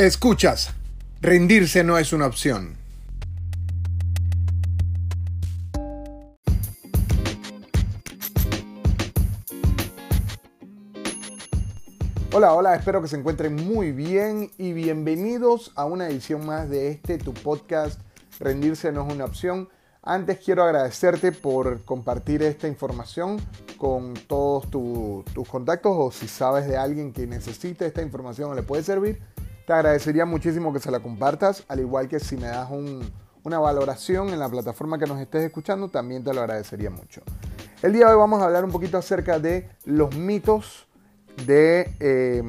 Escuchas, rendirse no es una opción. Hola, hola, espero que se encuentren muy bien y bienvenidos a una edición más de este tu podcast Rendirse no es una opción. Antes quiero agradecerte por compartir esta información con todos tus contactos o si sabes de alguien que necesite esta información o le puede servir, te agradecería muchísimo que se la compartas, al igual que si me das una valoración en la plataforma que nos estés escuchando, también te lo agradecería mucho. El día de hoy vamos a hablar un poquito acerca de los mitos de, eh,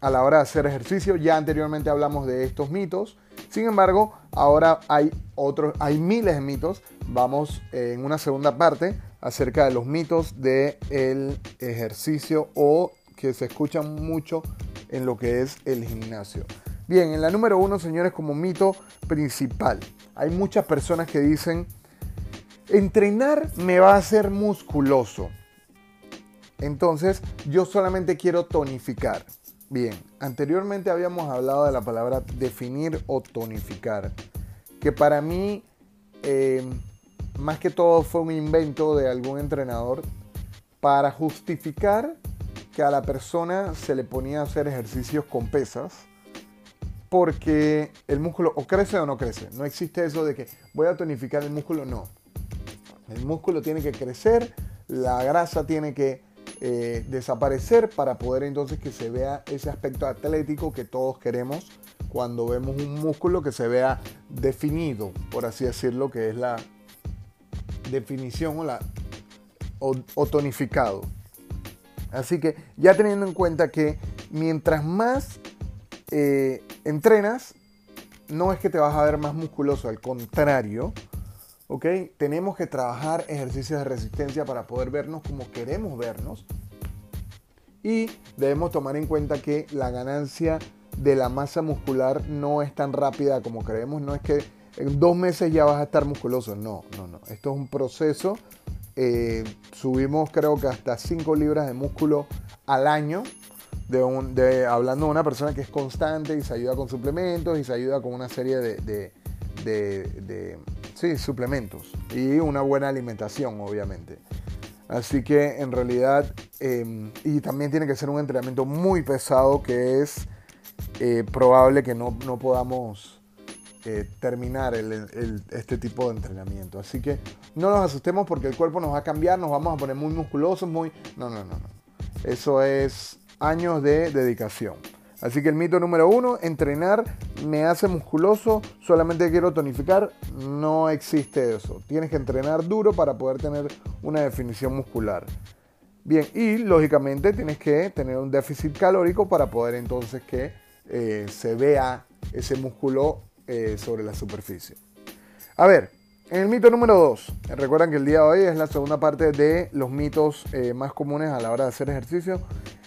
a la hora de hacer ejercicio. Ya anteriormente hablamos de estos mitos. Sin embargo, ahora hay otros, hay miles de mitos. Vamos eh, en una segunda parte acerca de los mitos del el ejercicio o que se escuchan mucho en lo que es el gimnasio. Bien, en la número uno, señores, como mito principal, hay muchas personas que dicen, entrenar me va a hacer musculoso. Entonces, yo solamente quiero tonificar. Bien, anteriormente habíamos hablado de la palabra definir o tonificar, que para mí, eh, más que todo, fue un invento de algún entrenador para justificar que a la persona se le ponía a hacer ejercicios con pesas porque el músculo o crece o no crece. No existe eso de que voy a tonificar el músculo, no. El músculo tiene que crecer, la grasa tiene que eh, desaparecer para poder entonces que se vea ese aspecto atlético que todos queremos cuando vemos un músculo que se vea definido, por así decirlo, que es la definición o la o tonificado. Así que ya teniendo en cuenta que mientras más eh, entrenas, no es que te vas a ver más musculoso, al contrario, ¿ok? Tenemos que trabajar ejercicios de resistencia para poder vernos como queremos vernos. Y debemos tomar en cuenta que la ganancia de la masa muscular no es tan rápida como creemos. No es que en dos meses ya vas a estar musculoso. No, no, no. Esto es un proceso eh, subimos creo que hasta 5 libras de músculo al año, de, hablando de una persona que es constante y se ayuda con suplementos y se ayuda con una serie de, sí, suplementos y una buena alimentación, obviamente. Así que en realidad, em, y también tiene que ser un entrenamiento muy pesado que es eh, probable que no, no podamos eh, terminar este tipo de entrenamiento. Así que no nos asustemos porque el cuerpo nos va a cambiar, nos vamos a poner muy musculosos, muy... No, no, no, no. Eso es años de dedicación. Así que el mito número uno, entrenar me hace musculoso, solamente quiero tonificar, no existe eso. Tienes que entrenar duro para poder tener una definición muscular. Bien, y lógicamente tienes que tener un déficit calórico para poder entonces que eh, se vea ese músculo eh, sobre la superficie. A ver, en el mito número 2, recuerdan que el día de hoy es la segunda parte de los mitos eh, más comunes a la hora de hacer ejercicio.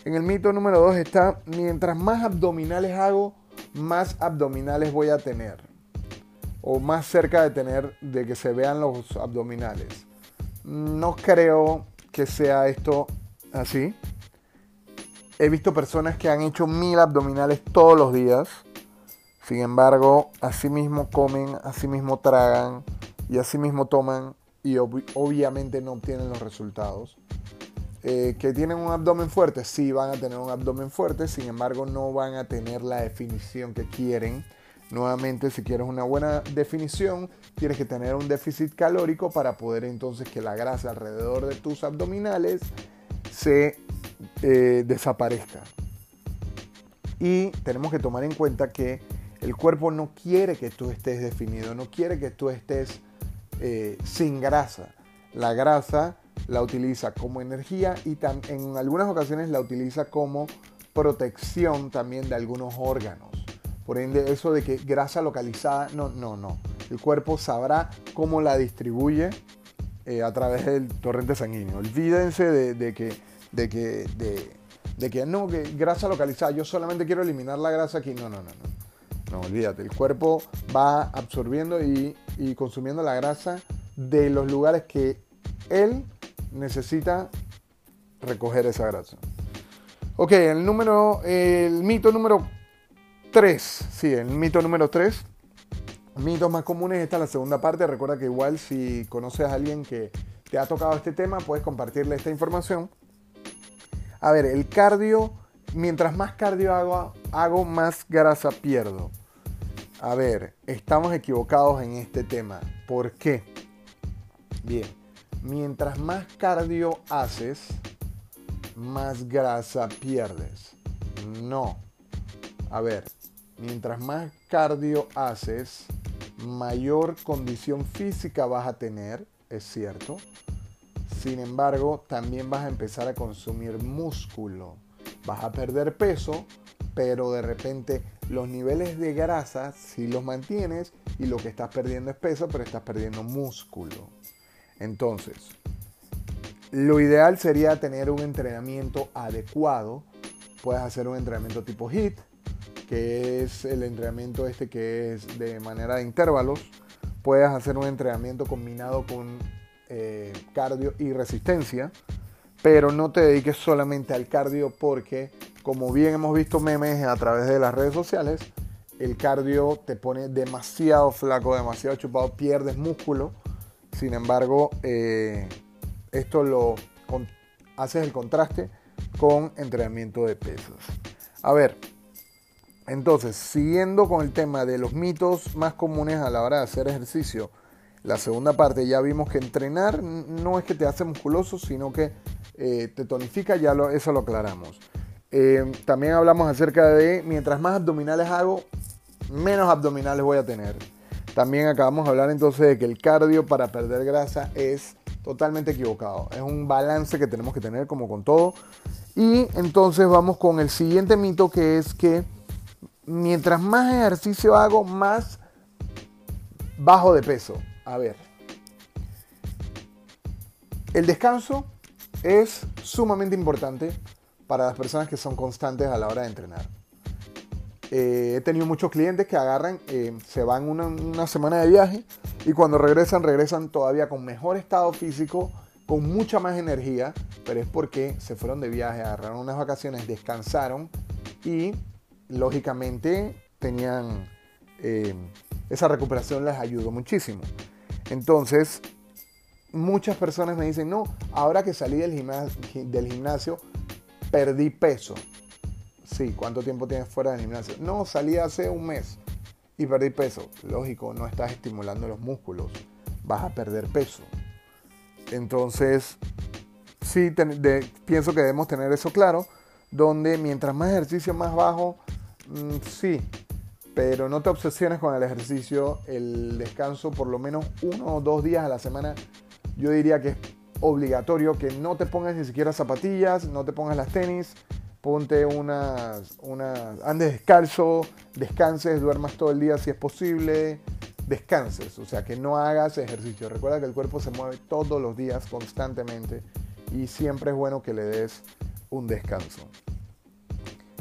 En el mito número 2 está, mientras más abdominales hago, más abdominales voy a tener. O más cerca de tener, de que se vean los abdominales. No creo que sea esto así. He visto personas que han hecho mil abdominales todos los días sin embargo, así mismo comen, así mismo tragan y así mismo toman y obviamente no obtienen los resultados. Eh, que tienen un abdomen fuerte, sí van a tener un abdomen fuerte, sin embargo no van a tener la definición que quieren. Nuevamente, si quieres una buena definición, tienes que tener un déficit calórico para poder entonces que la grasa alrededor de tus abdominales se eh, desaparezca. Y tenemos que tomar en cuenta que el cuerpo no quiere que tú estés definido, no quiere que tú estés eh, sin grasa. La grasa la utiliza como energía y en algunas ocasiones la utiliza como protección también de algunos órganos. Por ende, eso de que grasa localizada, no, no, no. El cuerpo sabrá cómo la distribuye eh, a través del torrente sanguíneo. Olvídense de, que, de, que, de, de que no, que grasa localizada, yo solamente quiero eliminar la grasa aquí. No, no, no, no. No, olvídate, el cuerpo va absorbiendo y, consumiendo la grasa de los lugares que él necesita recoger esa grasa. Ok, el número, el mito número 3, sí, el mito número 3. Mitos más comunes, esta es la segunda parte. Recuerda que igual si conoces a alguien que te ha tocado este tema, puedes compartirle esta información. A ver, el cardio, mientras más cardio hago, hago más grasa pierdo. A ver, estamos equivocados en este tema. ¿Por qué? Bien, mientras más cardio haces, más grasa pierdes. No. A ver, mientras más cardio haces, mayor condición física vas a tener, es cierto. Sin embargo, también vas a empezar a consumir músculo. Vas a perder peso, pero de repente los niveles de grasa si los mantienes y lo que estás perdiendo es peso, pero estás perdiendo músculo. Entonces, lo ideal sería tener un entrenamiento adecuado. Puedes hacer un entrenamiento tipo HIT, que es el entrenamiento este que es de manera de intervalos. Puedes hacer un entrenamiento combinado con eh, cardio y resistencia, pero no te dediques solamente al cardio porque, como bien hemos visto memes a través de las redes sociales, el cardio te pone demasiado flaco, demasiado chupado, pierdes músculo. Sin embargo, eh, esto lo haces el contraste con entrenamiento de pesas. A ver, entonces, siguiendo con el tema de los mitos más comunes a la hora de hacer ejercicio, la segunda parte ya vimos que entrenar no es que te hace musculoso, sino que eh, te tonifica, ya eso lo aclaramos. Eh, también hablamos acerca de mientras más abdominales hago, menos abdominales voy a tener. También acabamos de hablar entonces de que el cardio para perder grasa es totalmente equivocado. Es un balance que tenemos que tener como con todo. Y entonces vamos con el siguiente mito que es que mientras más ejercicio hago, más bajo de peso. A ver. El descanso es sumamente importante para las personas que son constantes a la hora de entrenar. Eh, he tenido muchos clientes que agarran, eh, se van una, semana de viaje y cuando regresan, regresan todavía con mejor estado físico, con mucha más energía, pero es porque se fueron de viaje, agarraron unas vacaciones, descansaron y lógicamente tenían eh, esa recuperación les ayudó muchísimo. Entonces, muchas personas me dicen, no, ahora que salí del gimnasio, perdí peso. Sí, ¿cuánto tiempo tienes fuera del gimnasio? No, salí hace un mes y perdí peso. Lógico, no estás estimulando los músculos, vas a perder peso. Entonces, sí, pienso que debemos tener eso claro, donde mientras más ejercicio más bajo, Mm, sí, pero no te obsesiones con el ejercicio. El descanso, por lo menos uno o dos días a la semana, yo diría que es obligatorio que no te pongas ni siquiera zapatillas, no te pongas las tenis, ponte unas, unas, andes descalzo, descanses, duermas todo el día si es posible, descanses, o sea que no hagas ejercicio. Recuerda que el cuerpo se mueve todos los días constantemente y siempre es bueno que le des un descanso.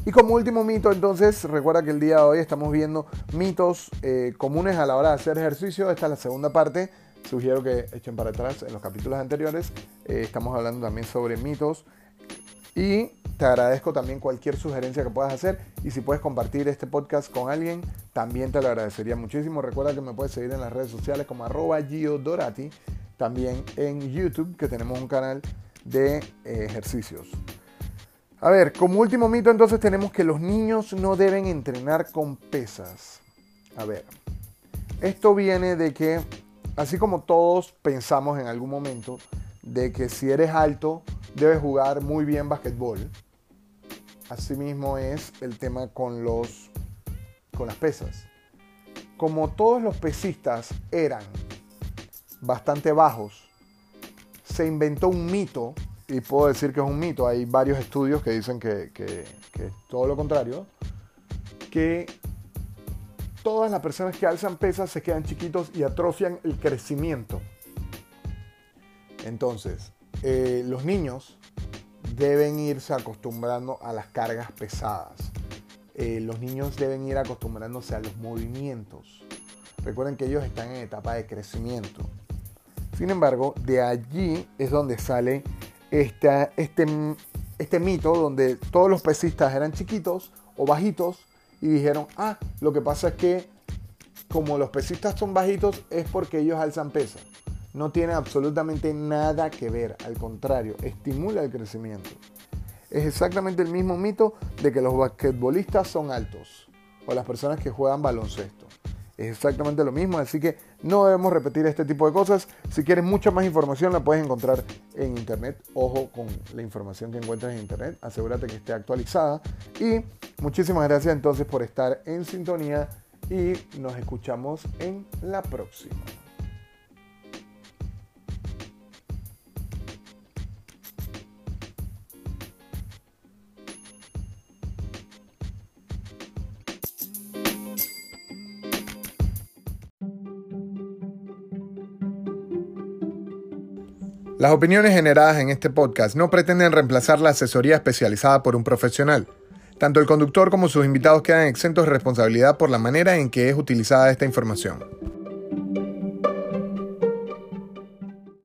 Y como último mito, entonces, recuerda que el día de hoy estamos viendo mitos eh, comunes a la hora de hacer ejercicio. Esta es la segunda parte. Sugiero que echen para atrás en los capítulos anteriores. Eh, estamos hablando también sobre mitos. Y te agradezco también cualquier sugerencia que puedas hacer. Y si puedes compartir este podcast con alguien, también te lo agradecería muchísimo. Recuerda que me puedes seguir en las redes sociales como arroba Gio Dorati. También en YouTube, que tenemos un canal de eh, ejercicios. A ver, como último mito entonces tenemos que los niños no deben entrenar con pesas. A ver, esto viene de que, así como todos pensamos en algún momento, de que si eres alto debes jugar muy bien basquetbol, asimismo es el tema con, los, con las pesas. Como todos los pesistas eran bastante bajos, se inventó un mito y puedo decir que es un mito. Hay varios estudios que dicen que, es todo lo contrario, que todas las personas que alzan pesas se quedan chiquitos y atrofian el crecimiento. Entonces, eh, los niños deben irse acostumbrando a las cargas pesadas. Eh, los niños deben ir acostumbrándose a los movimientos. Recuerden que ellos están en etapa de crecimiento. Sin embargo, de allí es donde sale este, este mito donde todos los pesistas eran chiquitos o bajitos y dijeron, ah, lo que pasa es que como los pesistas son bajitos es porque ellos alzan peso. No tiene absolutamente nada que ver, al contrario, estimula el crecimiento. Es exactamente el mismo mito de que los basquetbolistas son altos o las personas que juegan baloncesto. Es exactamente lo mismo, así que no debemos repetir este tipo de cosas. Si quieres mucha más información la puedes encontrar en internet. Ojo con la información que encuentras en internet, asegúrate que esté actualizada. Y muchísimas gracias entonces por estar en sintonía y nos escuchamos en la próxima. Las opiniones generadas en este podcast no pretenden reemplazar la asesoría especializada por un profesional. Tanto el conductor como sus invitados quedan exentos de responsabilidad por la manera en que es utilizada esta información.